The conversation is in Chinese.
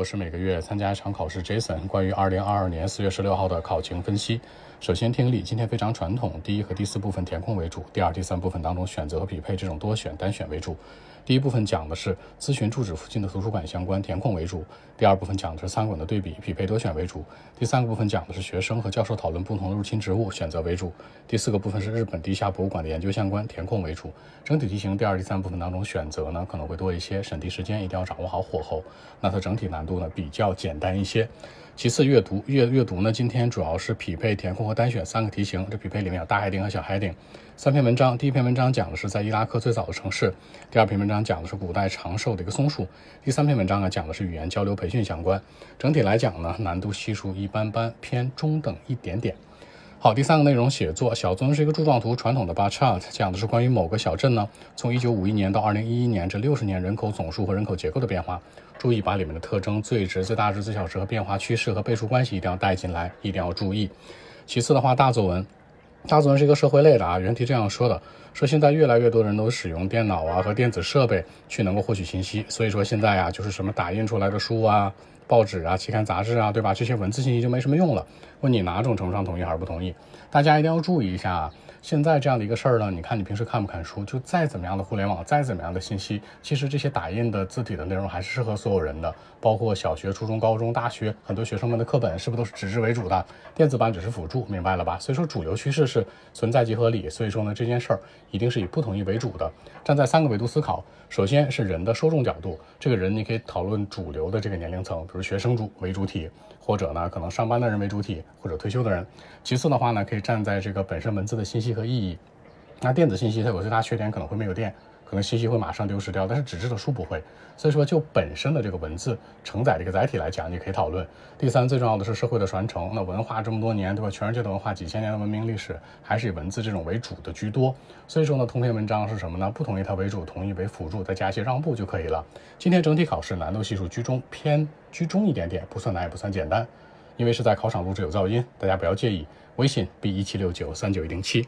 我是每个月参加一场考试，Jason。关于二零二二年四月十六号的考情分析，首先听力，今天非常传统，第一和第四部分填空为主，第二、第三部分当中选择和匹配这种多选单选为主。第一部分讲的是咨询住址附近的图书馆相关填空为主，第二部分讲的是餐馆的对比匹配多选为主，第三个部分讲的是学生和教授讨论不同的入侵植物选择为主，第四个部分是日本地下博物馆的研究相关填空为主。整体题型第二、第三部分当中选择呢可能会多一些，审题时间一定要掌握好火候。那它整体难度度呢比较简单一些。其次阅读阅阅读呢，今天主要是匹配填空和单选三个题型。这匹配里面有大 heading 和小 heading，三篇文章。第一篇文章讲的是在伊拉克最早的城市，第二篇文章讲的是古代长寿的一个松树，第三篇文章呢讲的是语言交流培训相关。整体来讲呢，难度系数一般般，偏中等一点点。好，第三个内容写作小作文是一个柱状图，传统的 bar chart 讲的是关于某个小镇呢，从一九五一年到二零一一年这六十年人口总数和人口结构的变化。注意把里面的特征、最值、最大值、最小值和变化趋势和倍数关系一定要带进来，一定要注意。其次的话，大作文，大作文是一个社会类的啊。原题这样说的：说现在越来越多人都使用电脑啊和电子设备去能够获取信息，所以说现在呀，就是什么打印出来的书啊。报纸啊、期刊杂志啊，对吧？这些文字信息就没什么用了。问你哪种程度上同意还是不同意？大家一定要注意一下。现在这样的一个事儿呢，你看你平时看不看书？就再怎么样的互联网，再怎么样的信息，其实这些打印的字体的内容还是适合所有人的。包括小学、初中、高中、大学，很多学生们的课本是不是都是纸质为主的？电子版只是辅助，明白了吧？所以说主流趋势是存在即合理。所以说呢，这件事儿一定是以不同意为主的。站在三个维度思考，首先是人的受众角度，这个人你可以讨论主流的这个年龄层，比如学生主为主体，或者呢可能上班的人为主体，或者退休的人。其次的话呢，可以站在这个本身文字的信息和意义。那电子信息它有最大缺点，可能会没有电，可能信息会马上丢失掉，但是纸质的书不会。所以说，就本身的这个文字承载这个载体来讲，你可以讨论。第三，最重要的是社会的传承。那文化这么多年，对吧？全世界的文化，几千年的文明历史，还是以文字这种为主的居多。所以说呢，通篇文章是什么呢？不同意它为主，同意为辅助，再加一些让步就可以了。今天整体考试难度系数居中，偏居中一点点，不算难也不算简单。因为是在考场录制有噪音，大家不要介意。微信 b 一七六九三九一零七。